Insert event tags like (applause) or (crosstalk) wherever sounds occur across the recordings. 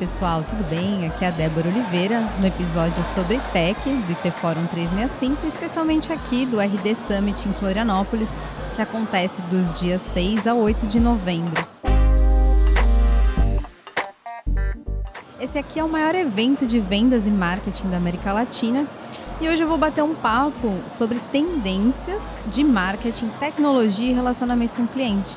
Pessoal, tudo bem? Aqui é a Débora Oliveira no episódio sobre Tech do IT Forum 365, especialmente aqui do RD Summit em Florianópolis, que acontece dos dias 6 a 8 de novembro. Esse aqui é o maior evento de vendas e marketing da América Latina e hoje eu vou bater um papo sobre tendências de marketing, tecnologia e relacionamento com o cliente.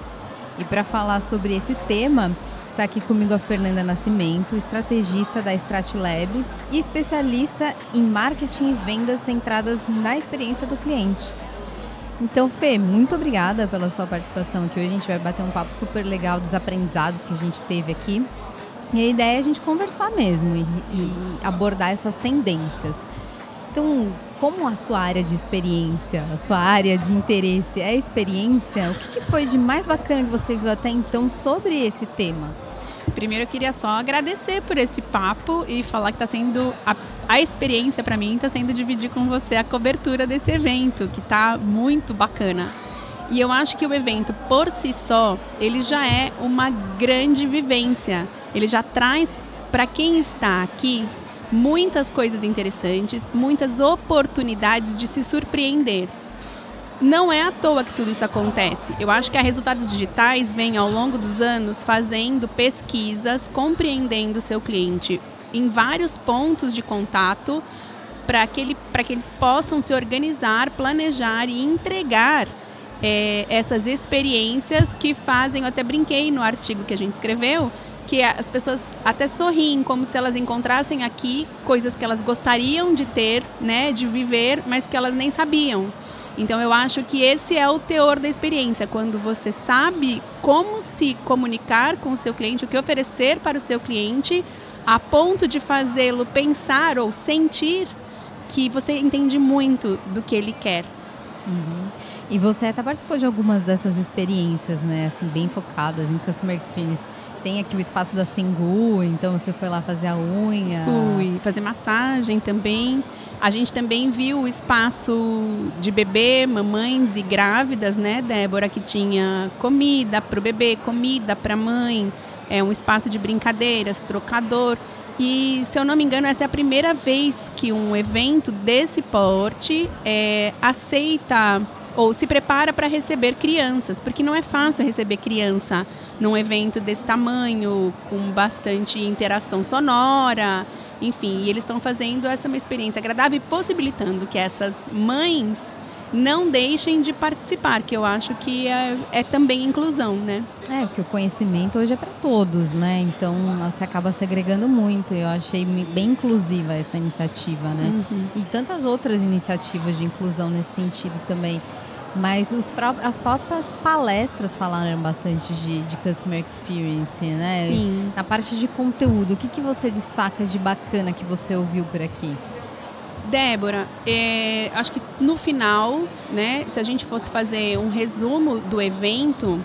E para falar sobre esse tema, Está aqui comigo a Fernanda Nascimento, estrategista da Stratlab e especialista em marketing e vendas centradas na experiência do cliente. Então, Fê, muito obrigada pela sua participação aqui. Hoje a gente vai bater um papo super legal dos aprendizados que a gente teve aqui. E a ideia é a gente conversar mesmo e, e abordar essas tendências. Então, como a sua área de experiência, a sua área de interesse é experiência, o que, que foi de mais bacana que você viu até então sobre esse tema? Primeiro eu queria só agradecer por esse papo e falar que está sendo a, a experiência para mim está sendo dividir com você a cobertura desse evento, que está muito bacana. E eu acho que o evento por si só, ele já é uma grande vivência. Ele já traz para quem está aqui muitas coisas interessantes, muitas oportunidades de se surpreender não é à toa que tudo isso acontece. Eu acho que a Resultados Digitais vem ao longo dos anos fazendo pesquisas, compreendendo o seu cliente em vários pontos de contato para que, ele, que eles possam se organizar, planejar e entregar é, essas experiências que fazem. Eu até brinquei no artigo que a gente escreveu que as pessoas até sorriem como se elas encontrassem aqui coisas que elas gostariam de ter, né, de viver, mas que elas nem sabiam. Então eu acho que esse é o teor da experiência, quando você sabe como se comunicar com o seu cliente, o que oferecer para o seu cliente, a ponto de fazê-lo pensar ou sentir que você entende muito do que ele quer. Uhum. E você até participou de algumas dessas experiências, né? Assim, bem focadas em Customer Experience. Tem aqui o espaço da Singu, então você foi lá fazer a unha. Fui fazer massagem também. A gente também viu o espaço de bebê, mamães e grávidas, né, Débora, que tinha comida para o bebê, comida para a mãe, é um espaço de brincadeiras, trocador. E, se eu não me engano, essa é a primeira vez que um evento desse porte é, aceita ou se prepara para receber crianças, porque não é fácil receber criança num evento desse tamanho, com bastante interação sonora. Enfim, e eles estão fazendo essa uma experiência agradável e possibilitando que essas mães não deixem de participar, que eu acho que é, é também inclusão, né? É, porque o conhecimento hoje é para todos, né? Então você acaba segregando muito. Eu achei bem inclusiva essa iniciativa, né? Uhum. E tantas outras iniciativas de inclusão nesse sentido também. Mas os as próprias palestras falaram bastante de, de customer experience, né? Sim. Na parte de conteúdo, o que, que você destaca de bacana que você ouviu por aqui? Débora, é, acho que no final, né, se a gente fosse fazer um resumo do evento,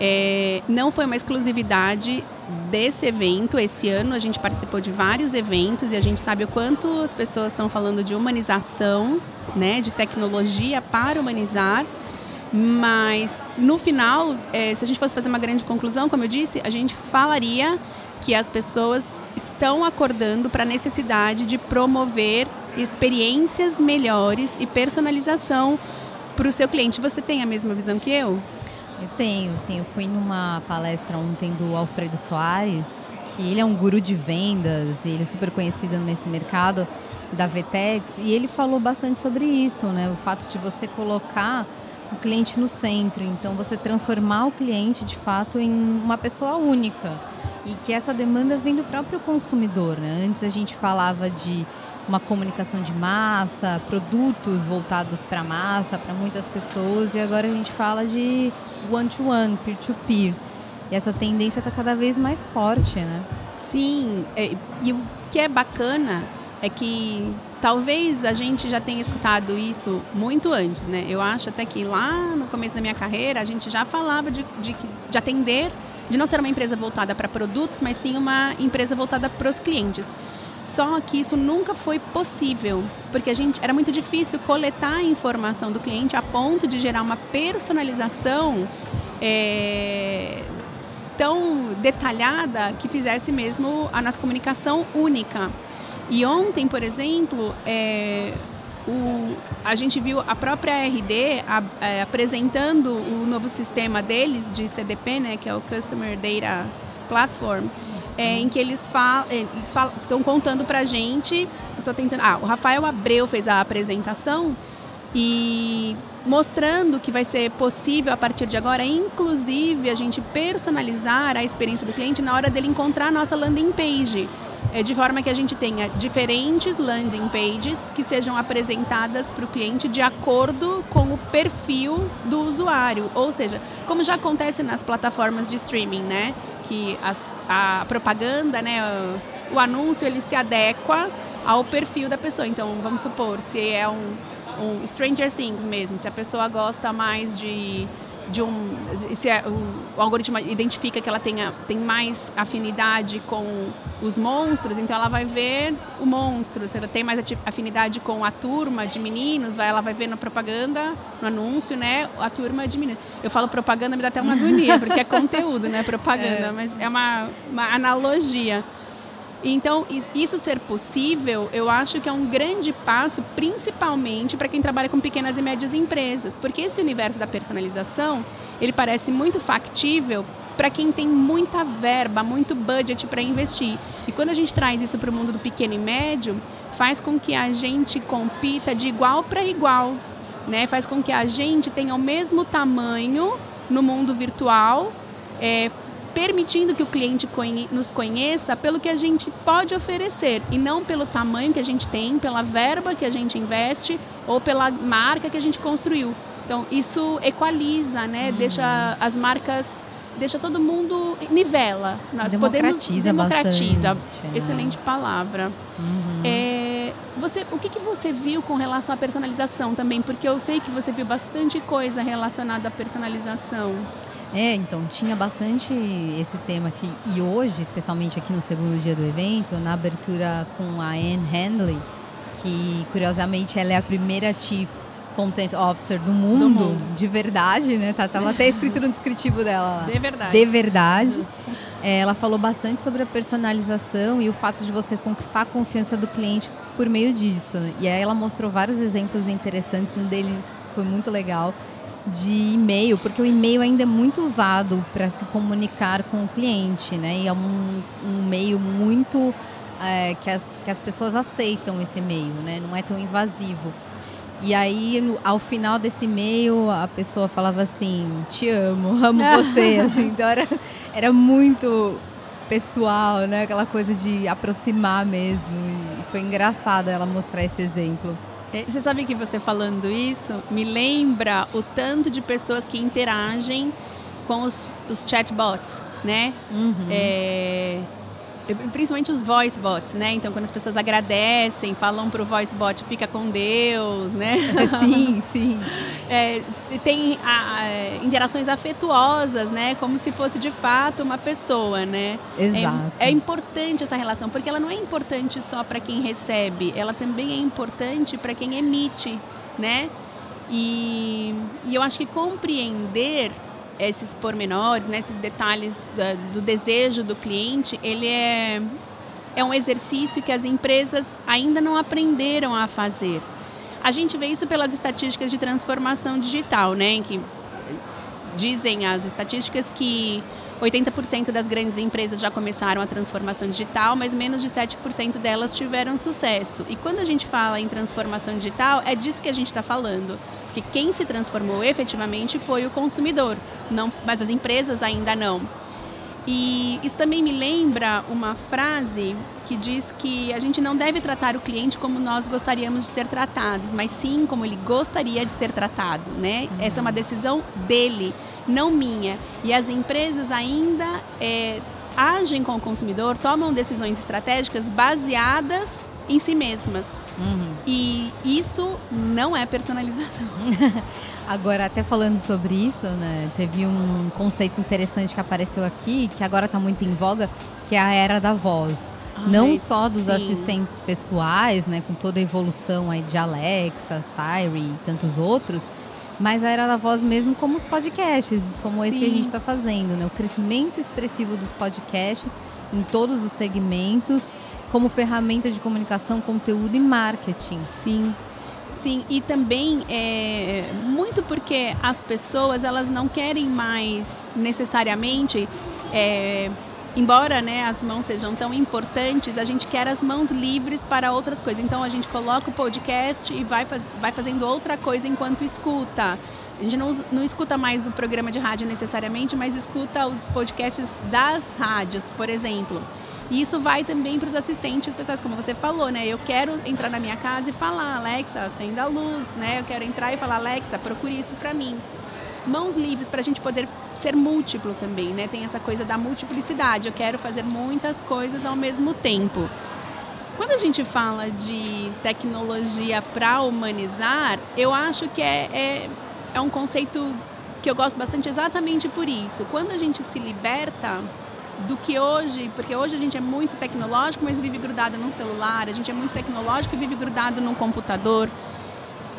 é, não foi uma exclusividade desse evento. Esse ano a gente participou de vários eventos e a gente sabe o quanto as pessoas estão falando de humanização, né, de tecnologia para humanizar. Mas no final, é, se a gente fosse fazer uma grande conclusão, como eu disse, a gente falaria que as pessoas estão acordando para a necessidade de promover experiências melhores e personalização para o seu cliente. Você tem a mesma visão que eu? Eu tenho, sim. Eu fui numa palestra ontem do Alfredo Soares, que ele é um guru de vendas, ele é super conhecido nesse mercado da Vetex, e ele falou bastante sobre isso, né? O fato de você colocar o cliente no centro, então você transformar o cliente de fato em uma pessoa única. E que essa demanda vem do próprio consumidor, né? Antes a gente falava de uma comunicação de massa, produtos voltados para massa, para muitas pessoas, e agora a gente fala de one-to-one, peer-to-peer. E essa tendência está cada vez mais forte, né? Sim, é, e o que é bacana é que talvez a gente já tenha escutado isso muito antes, né? Eu acho até que lá no começo da minha carreira a gente já falava de, de, de atender, de não ser uma empresa voltada para produtos, mas sim uma empresa voltada para os clientes. Só que isso nunca foi possível, porque a gente era muito difícil coletar a informação do cliente a ponto de gerar uma personalização é, tão detalhada que fizesse mesmo a nossa comunicação única. E ontem, por exemplo, é, o, a gente viu a própria RD a, é, apresentando o novo sistema deles de CDP, né, que é o Customer Data Platform, é, em que eles é, eles estão contando para a gente, estou tentando, ah, o Rafael Abreu fez a apresentação e mostrando que vai ser possível a partir de agora, inclusive a gente personalizar a experiência do cliente na hora dele encontrar a nossa landing page. É de forma que a gente tenha diferentes landing pages que sejam apresentadas para o cliente de acordo com o perfil do usuário. Ou seja, como já acontece nas plataformas de streaming, né? Que as, a propaganda, né? O, o anúncio ele se adequa ao perfil da pessoa. Então, vamos supor, se é um um Stranger Things mesmo, se a pessoa gosta mais de de um se é, o, algoritmo identifica que ela tenha, tem mais afinidade com os monstros, então ela vai ver o monstro. Se ela tem mais afinidade com a turma de meninos, vai, ela vai ver na propaganda, no anúncio, né, a turma de meninos. Eu falo propaganda, me dá até uma agonia, porque é (laughs) conteúdo, né, propaganda, é. mas é uma, uma analogia. Então, isso ser possível, eu acho que é um grande passo, principalmente para quem trabalha com pequenas e médias empresas, porque esse universo da personalização, ele parece muito factível para quem tem muita verba, muito budget para investir. E quando a gente traz isso para o mundo do pequeno e médio, faz com que a gente compita de igual para igual, né? Faz com que a gente tenha o mesmo tamanho no mundo virtual, é, permitindo que o cliente conhe nos conheça pelo que a gente pode oferecer e não pelo tamanho que a gente tem, pela verba que a gente investe ou pela marca que a gente construiu. Então, isso equaliza, né? Uhum. Deixa as marcas deixa todo mundo nivela. Nós democratiza podemos democratiza. Bastante, é. Excelente palavra. Uhum. É, você, o que, que você viu com relação à personalização também? Porque eu sei que você viu bastante coisa relacionada à personalização. É, então tinha bastante esse tema aqui. E hoje, especialmente aqui no segundo dia do evento, na abertura com a Anne Handley, que curiosamente ela é a primeira Chief Content Officer do mundo, do mundo. de verdade, né? Tá, tava até escrito no descritivo dela lá. De verdade. De verdade. É, ela falou bastante sobre a personalização e o fato de você conquistar a confiança do cliente por meio disso. Né? E aí ela mostrou vários exemplos interessantes, um deles foi muito legal de e-mail, porque o e-mail ainda é muito usado para se comunicar com o cliente, né? E é um, um meio muito é, que, as, que as pessoas aceitam esse e-mail, né? Não é tão invasivo. E aí, no, ao final desse e-mail, a pessoa falava assim: Te amo, (laughs) amo (laughs) você. assim, então era, era muito pessoal, né? Aquela coisa de aproximar mesmo. E foi engraçado ela mostrar esse exemplo. É, você sabe que você falando isso me lembra o tanto de pessoas que interagem com os, os chatbots, né? Uhum. É, principalmente os voice bots, né? Então, quando as pessoas agradecem, falam para o voice bot, fica com Deus, né? (laughs) sim, sim. (laughs) É, tem a, a, interações afetuosas, né? Como se fosse de fato uma pessoa, né? Exato. É, é importante essa relação, porque ela não é importante só para quem recebe, ela também é importante para quem emite, né? E, e eu acho que compreender esses pormenores, né, esses detalhes da, do desejo do cliente, ele é, é um exercício que as empresas ainda não aprenderam a fazer. A gente vê isso pelas estatísticas de transformação digital, né, em que dizem as estatísticas que 80% das grandes empresas já começaram a transformação digital, mas menos de 7% delas tiveram sucesso. E quando a gente fala em transformação digital, é disso que a gente está falando. Porque quem se transformou efetivamente foi o consumidor, não, mas as empresas ainda não. E isso também me lembra uma frase que diz que a gente não deve tratar o cliente como nós gostaríamos de ser tratados, mas sim como ele gostaria de ser tratado, né? Uhum. Essa é uma decisão dele, não minha. E as empresas ainda é, agem com o consumidor, tomam decisões estratégicas baseadas em si mesmas. Uhum. E isso não é personalização. (laughs) agora, até falando sobre isso, né, teve um conceito interessante que apareceu aqui, que agora está muito em voga, que é a era da voz. Ai, não só dos sim. assistentes pessoais, né, com toda a evolução aí de Alexa, Siri e tantos outros, mas a era da voz mesmo como os podcasts, como esse que a Sim. gente está fazendo, né? O crescimento expressivo dos podcasts em todos os segmentos, como ferramenta de comunicação, conteúdo e marketing. Sim. Sim, e também é muito porque as pessoas elas não querem mais necessariamente, é, embora né, as mãos sejam tão importantes, a gente quer as mãos livres para outras coisas. Então a gente coloca o podcast e vai, vai fazendo outra coisa enquanto escuta. A gente não, não escuta mais o programa de rádio necessariamente, mas escuta os podcasts das rádios, por exemplo. E isso vai também para os assistentes pessoais, como você falou, né? Eu quero entrar na minha casa e falar, Alexa, acenda a luz, né? Eu quero entrar e falar, Alexa, procure isso para mim. Mãos livres para a gente poder ser múltiplo também, né? Tem essa coisa da multiplicidade. Eu quero fazer muitas coisas ao mesmo tempo. Quando a gente fala de tecnologia para humanizar, eu acho que é, é, é um conceito que eu gosto bastante exatamente por isso. Quando a gente se liberta do que hoje, porque hoje a gente é muito tecnológico, mas vive grudado num celular, a gente é muito tecnológico e vive grudado num computador.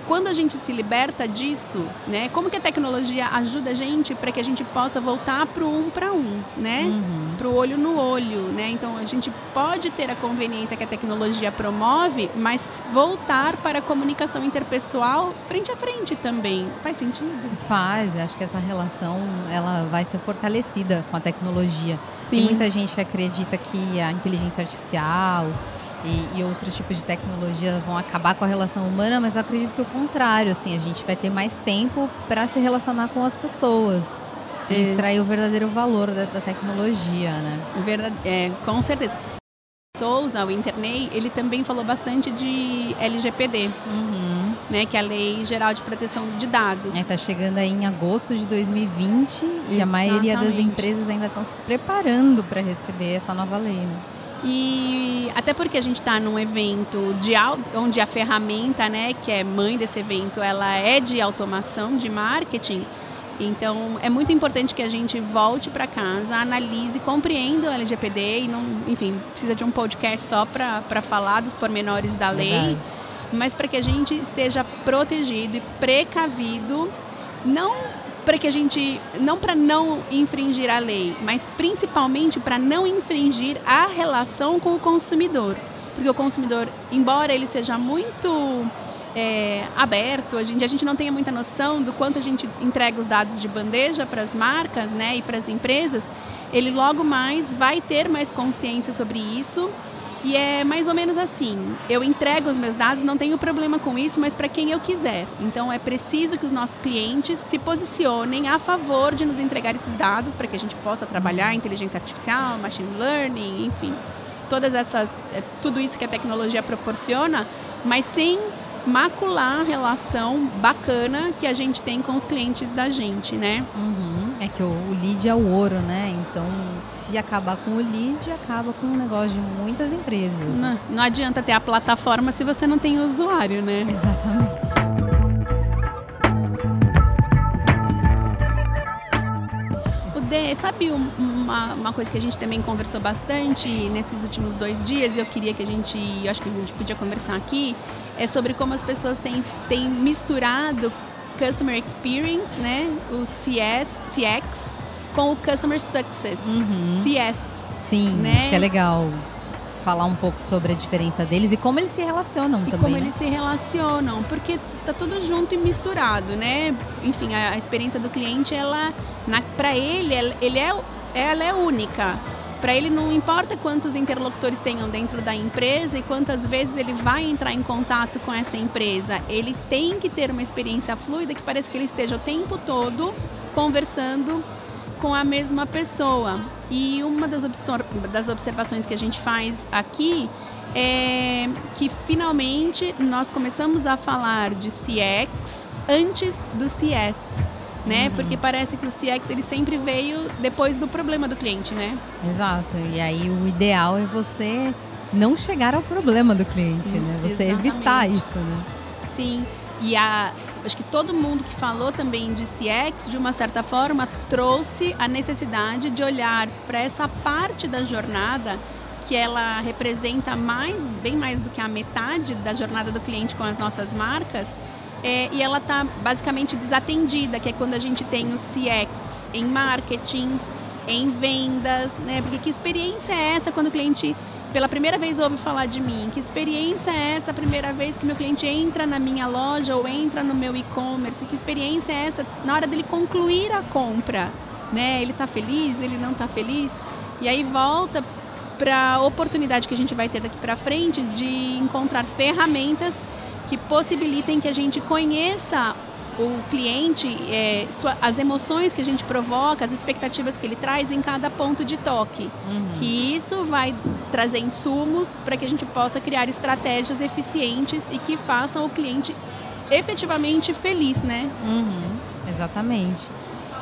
Quando a gente se liberta disso, né? Como que a tecnologia ajuda a gente para que a gente possa voltar para o um para um, né? Uhum. Para o olho no olho, né? Então a gente pode ter a conveniência que a tecnologia promove, mas voltar para a comunicação interpessoal frente a frente também. Faz sentido? Faz, acho que essa relação ela vai ser fortalecida com a tecnologia. Tem muita gente que acredita que a inteligência artificial e, e outros tipos de tecnologia vão acabar com a relação humana, mas eu acredito que o contrário, assim, a gente vai ter mais tempo para se relacionar com as pessoas e É. extrair o verdadeiro valor da, da tecnologia, né? Verdade, é, com certeza. Souza, o Internei, ele também falou bastante de LGPD, Uhum. né, que é a Lei Geral de Proteção de Dados. Está chegando aí em agosto de 2020 e a maioria das Exatamente. empresas ainda estão se preparando para receber essa nova lei. Né? E até porque a gente está num evento de onde a ferramenta, né, que é mãe desse evento, ela é de automação, de marketing. Então é muito importante que a gente volte para casa, analise, compreenda o LGPD e não, enfim, precisa de um podcast só para falar dos pormenores da lei, Verdade. mas para que a gente esteja protegido e precavido, não para que a gente, não para não infringir a lei, mas principalmente para não infringir a relação com o consumidor, porque o consumidor, embora ele seja muito é, aberto, a gente, a gente não tenha muita noção do quanto a gente entrega os dados de bandeja para as marcas, né, e para as empresas, ele logo mais vai ter mais consciência sobre isso e é mais ou menos assim: eu entrego os meus dados, não tenho problema com isso, mas para quem eu quiser. Então é preciso que os nossos clientes se posicionem a favor de nos entregar esses dados para que a gente possa trabalhar inteligência artificial, machine learning, enfim, todas essas, é, tudo isso que a tecnologia proporciona, mas sem macular a relação bacana que a gente tem com os clientes da gente, né? Uhum. É que o, o lead é o ouro, né? Então, se acabar com o lead, acaba com o negócio de muitas empresas. né? Não, não adianta ter a plataforma se você não tem usuário, né? Exatamente. O D, sabe um- uma, uma coisa que a gente também conversou bastante nesses últimos dois dias e eu queria que a gente, eu acho que a gente podia conversar aqui, é sobre como as pessoas têm, têm misturado Customer Experience, né, o CS, CX, com o Customer Success, Uhum. CS. Sim, Né? acho que é legal falar um pouco sobre a diferença deles e como eles se relacionam E também. como né? eles se relacionam, porque tá tudo junto e misturado, né? Enfim, a, a experiência do cliente, ela, para ele, ele é, ela é única. Para ele não importa quantos interlocutores tenham dentro da empresa e quantas vezes ele vai entrar em contato com essa empresa. Ele tem que ter uma experiência fluida que parece que ele esteja o tempo todo conversando com a mesma pessoa. E uma das, das observações que a gente faz aqui é que finalmente nós começamos a falar de CX antes do CS, né? Porque parece que o CX ele sempre veio depois do problema do cliente, né? Exato. E aí o ideal é você não chegar ao problema do cliente, Hum, né? Você exatamente. evitar isso, né? Sim. E a, acho que todo mundo que falou também de CX, de uma certa forma, trouxe a necessidade de olhar para essa parte da jornada que ela representa mais, bem mais do que a metade da jornada do cliente com as nossas marcas é, e ela está basicamente desatendida, que é quando a gente tem o CX em marketing, em vendas, né? Porque que experiência é essa quando o cliente pela primeira vez ouve falar de mim? Que experiência é essa a primeira vez que meu cliente entra na minha loja ou entra no meu e-commerce? Que experiência é essa na hora dele concluir a compra? Né? Ele está feliz? Ele não está feliz? E aí volta para a oportunidade que a gente vai ter daqui para frente de encontrar ferramentas que possibilitem que a gente conheça o cliente, é, sua, as emoções que a gente provoca, as expectativas que ele traz em cada ponto de toque. Uhum. Que isso vai trazer insumos para que a gente possa criar estratégias eficientes e que façam o cliente efetivamente feliz, né? Uhum. Exatamente.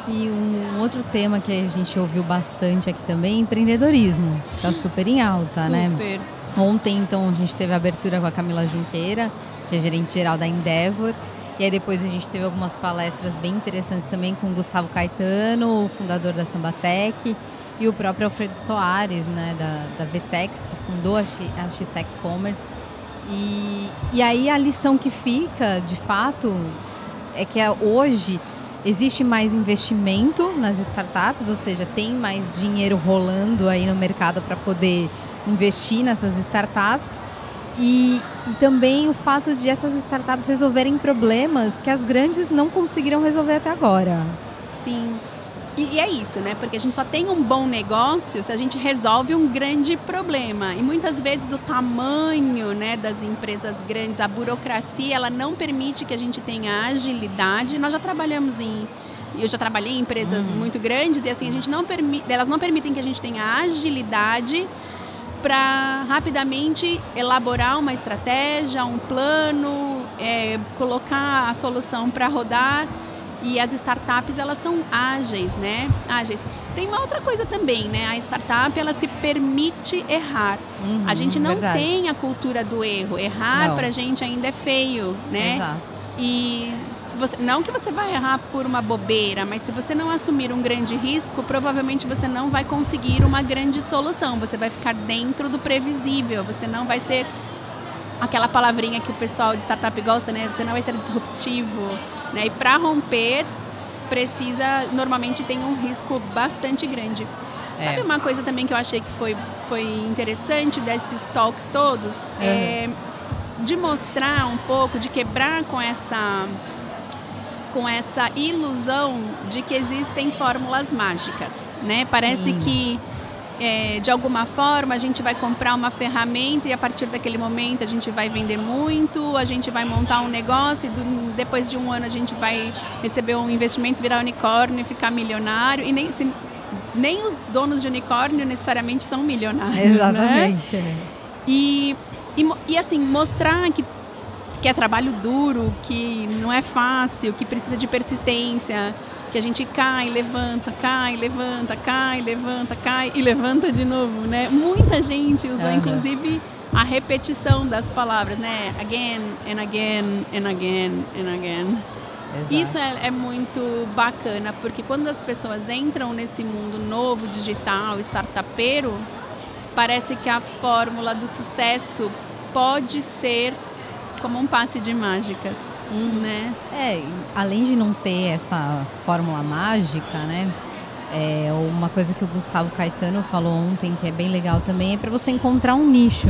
E um outro tema que a gente ouviu bastante aqui também é empreendedorismo. Está super em alta, super. né? Super. Ontem, então, a gente teve a abertura com a Camila Junqueira, que é gerente geral da Endeavor. E aí depois a gente teve algumas palestras bem interessantes também com o Gustavo Caetano, o fundador da Sambatec, e o próprio Alfredo Soares, né, da, da Vtex, que fundou a, X, a X-Tech Commerce. E, e aí a lição que fica, de fato, é que hoje existe mais investimento nas startups, ou seja, tem mais dinheiro rolando aí no mercado para poder investir nessas startups. E, e também o fato de essas startups resolverem problemas que as grandes não conseguiram resolver até agora. Sim. E, e, é isso, né? Porque a gente só tem um bom negócio se a gente resolve um grande problema. E muitas vezes o tamanho né, das empresas grandes, a burocracia, ela não permite que a gente tenha agilidade. Nós já trabalhamos em. Eu já trabalhei em empresas uhum. muito grandes e assim a gente não permite, elas não permitem que a gente tenha agilidade para rapidamente elaborar uma estratégia, um plano, é, colocar a solução para rodar. E as startups, elas são ágeis, né? Ágeis. Tem uma outra coisa também, né? A startup, ela se permite errar. Uhum, a gente não verdade. tem a cultura do erro. Errar para a gente ainda é feio, né? Exato. E você, não que você vai errar por uma bobeira, mas se você não assumir um grande risco, provavelmente você não vai conseguir uma grande solução. Você vai ficar dentro do previsível. Você não vai ser aquela palavrinha que o pessoal de startup gosta, né? Você não vai ser disruptivo, né? E para romper precisa normalmente tem um risco bastante grande. É. Sabe uma coisa também que eu achei que foi, foi interessante desses talks todos? Uhum. É de mostrar um pouco, de quebrar com essa com essa ilusão de que existem fórmulas mágicas, né? Parece Sim. que é, de alguma forma a gente vai comprar uma ferramenta e a partir daquele momento a gente vai vender muito, a gente vai montar um negócio e do, depois de um ano a gente vai receber um investimento, virar unicórnio e ficar milionário. E nem, se, nem os donos de unicórnio necessariamente são milionários. Né? Exatamente. Né? E, e, e assim, mostrar que que é trabalho duro, que não é fácil, que precisa de persistência, que a gente cai, levanta, cai, levanta, cai, levanta, cai e levanta de novo, né? Muita gente usou uhum. inclusive a repetição das palavras, né? Again and again and again and again. Exato. Isso é, é, muito bacana, porque quando as pessoas entram nesse mundo novo, digital, startupeiro, parece que a fórmula do sucesso pode ser como um passe de mágicas, uhum. né? É, além de não ter essa fórmula mágica, né? É, uma coisa que o Gustavo Caetano falou ontem que é bem legal também é para você encontrar um nicho.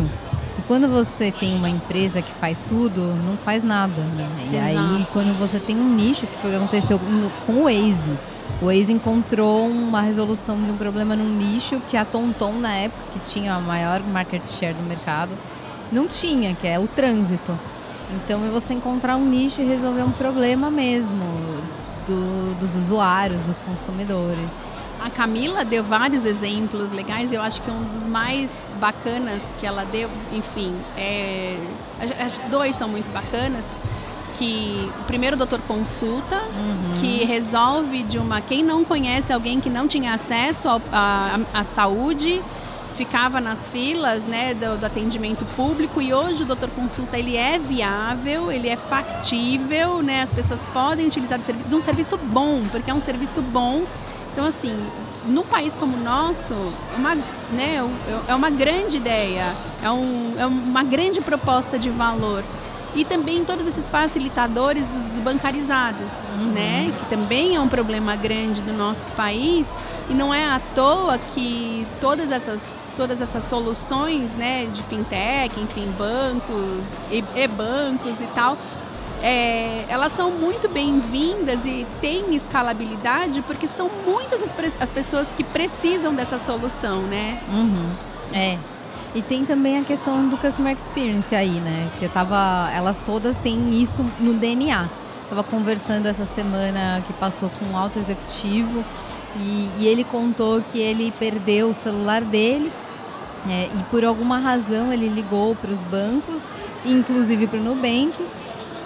E quando você tem uma empresa que faz tudo, não faz nada. Né? E aí, quando você tem um nicho, que foi o que aconteceu com o Waze. O Waze encontrou uma resolução de um problema num nicho que a TomTom, na época, que tinha a maior market share do mercado, não tinha, que é o trânsito. Então é você encontrar um nicho e resolver um problema mesmo do, dos usuários, dos consumidores. A Camila deu vários exemplos legais. Eu acho que um dos mais bacanas que ela deu, enfim, é, dois são muito bacanas. Que o primeiro doutor consulta, uhum. que resolve de uma quem não conhece alguém que não tinha acesso à saúde ficava nas filas né, do, do, atendimento público e hoje o doutor consulta ele é viável, ele é factível, né, as pessoas podem utilizar de, um serviço bom, porque é um serviço bom. Então assim, no país como o nosso, uma, né, é uma grande ideia, é, um, é uma grande proposta de valor. e também todos esses facilitadores dos desbancarizados, uhum. né? Que também é um problema grande do nosso país e não é à toa que todas essas todas essas soluções, né, de fintech, enfim, bancos e bancos e tal, é, elas são muito bem-vindas e têm escalabilidade porque são muitas as, as, pessoas que precisam dessa solução, né? Uhum. É. E tem também a questão do customer experience aí, né? Que eu tava. Elas todas têm isso no DNA. Tava conversando essa semana que passou com um alto executivo e, e ele contou que ele perdeu o celular dele é, e por alguma razão ele ligou para os bancos, inclusive para o Nubank,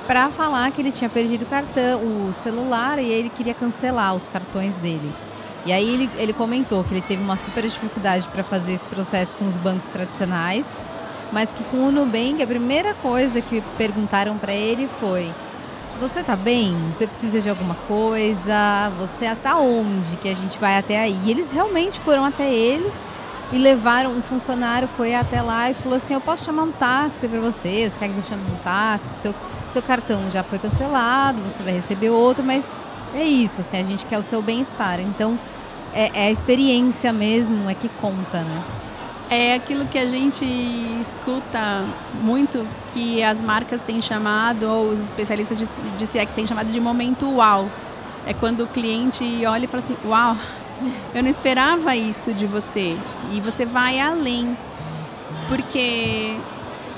para falar que ele tinha perdido o cartão, o celular e ele queria cancelar os cartões dele. E aí ele, ele comentou que ele teve uma super dificuldade para fazer esse processo com os bancos tradicionais, mas que com o Nubank a primeira coisa que perguntaram para ele foi: você tá bem? Você precisa de alguma coisa? Você está onde que a gente vai até aí? E eles realmente foram até ele e levaram um funcionário foi até lá e falou assim: "Eu posso chamar um táxi para você? Você quer que eu chame um táxi? Seu seu cartão já foi cancelado, você vai receber outro, mas é isso, assim, a gente quer o seu bem-estar. Então, é, é, a experiência mesmo é que conta, né? É aquilo que a gente escuta muito, que as marcas têm chamado, ou os especialistas de, de CX têm chamado de momento uau. É quando o cliente olha e fala assim, uau, eu não esperava isso de você. E você vai além. Porque,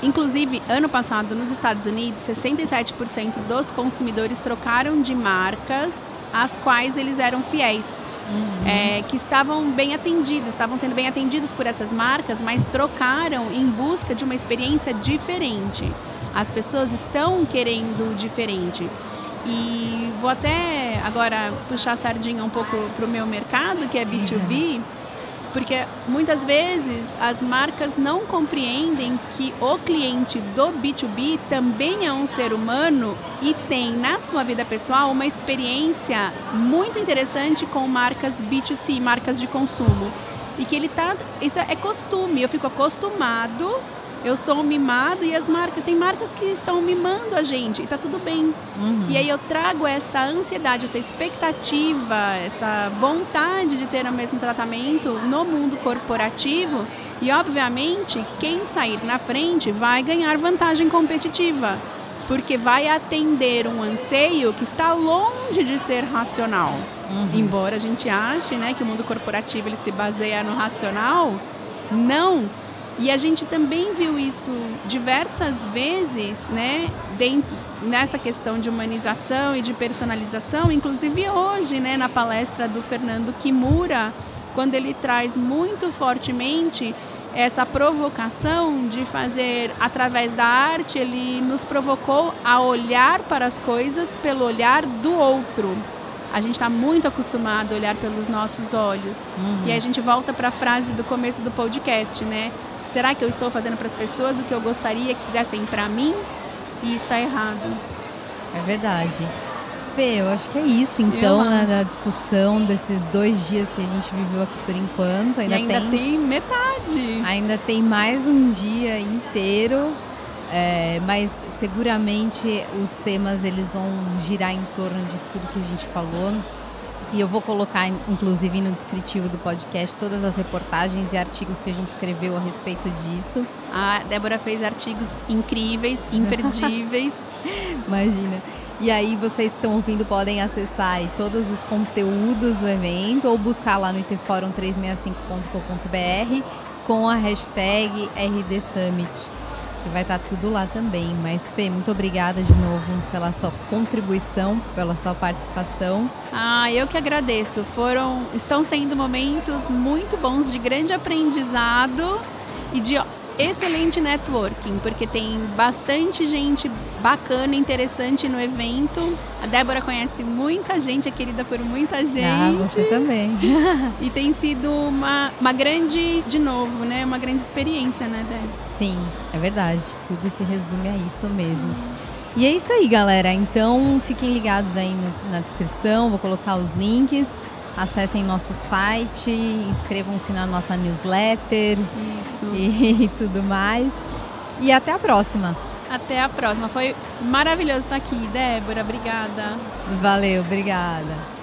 inclusive, ano passado, nos Estados Unidos, 67% dos consumidores trocaram de marcas às quais eles eram fiéis uhum. é, que estavam bem atendidos, estavam sendo bem atendidos por essas marcas, mas trocaram em busca de uma experiência diferente. As pessoas estão querendo diferente. E vou até agora puxar a sardinha um pouco para o meu mercado, que é B2B. Uhum porque muitas vezes as marcas não compreendem que o cliente do B2B também é um ser humano e tem na sua vida pessoal uma experiência muito interessante com marcas B2C, marcas de consumo. E que ele tá. Isso é costume, eu fico acostumado eu sou mimado e as marcas, tem marcas que estão mimando a gente e tá tudo bem. Uhum. E aí eu trago essa ansiedade, essa expectativa, essa vontade de ter o mesmo tratamento no mundo corporativo e obviamente quem sair na frente vai ganhar vantagem competitiva, porque vai atender um anseio que está longe de ser racional. Uhum. Embora a gente ache, né, que o mundo corporativo ele se baseia no racional, não e a gente também viu isso diversas vezes, né, dentro nessa questão de humanização e de personalização, inclusive hoje, né, na palestra do Fernando Kimura, quando ele traz muito fortemente essa provocação de fazer através da arte, ele nos provocou a olhar para as coisas pelo olhar do outro. A gente está muito acostumado a olhar pelos nossos olhos. Uhum. E aí a gente volta para a frase do começo do podcast, né? Será que eu estou fazendo para as pessoas o que eu gostaria que fizessem para mim? E está errado. É verdade. Fê, eu acho que é isso então, né, da discussão desses dois dias que a gente viveu aqui por enquanto. Ainda, e ainda tem, tem metade. Ainda tem mais um dia inteiro, é, mas seguramente os temas eles vão girar em torno disso tudo que a gente falou. E eu vou colocar, inclusive, no descritivo do podcast todas as reportagens e artigos que a gente escreveu a respeito disso. A Débora fez artigos incríveis, imperdíveis. (laughs) Imagina. E aí vocês que estão ouvindo podem acessar todos os conteúdos do evento ou buscar lá no itforum365.com.br com a hashtag RDSummit que vai estar tudo lá também. Mas, Fê, muito obrigada de novo pela sua contribuição, pela sua participação. Ah, eu que agradeço. Foram, estão sendo momentos muito bons de grande aprendizado e de excelente networking, porque tem bastante gente bacana, interessante no evento. A Débora conhece muita gente, é querida por muita gente. Ah, você também. (laughs) e tem sido uma, uma grande, de novo, né? Uma grande experiência, né, Débora? Sim, é verdade. Tudo se resume a isso mesmo. E é isso aí, galera. Então fiquem ligados aí no, na descrição, vou colocar os links. Acessem nosso site, inscrevam-se na nossa newsletter e, (laughs) e tudo mais. E até a próxima! Até a próxima. Foi maravilhoso estar aqui, Débora. Obrigada. Valeu, obrigada.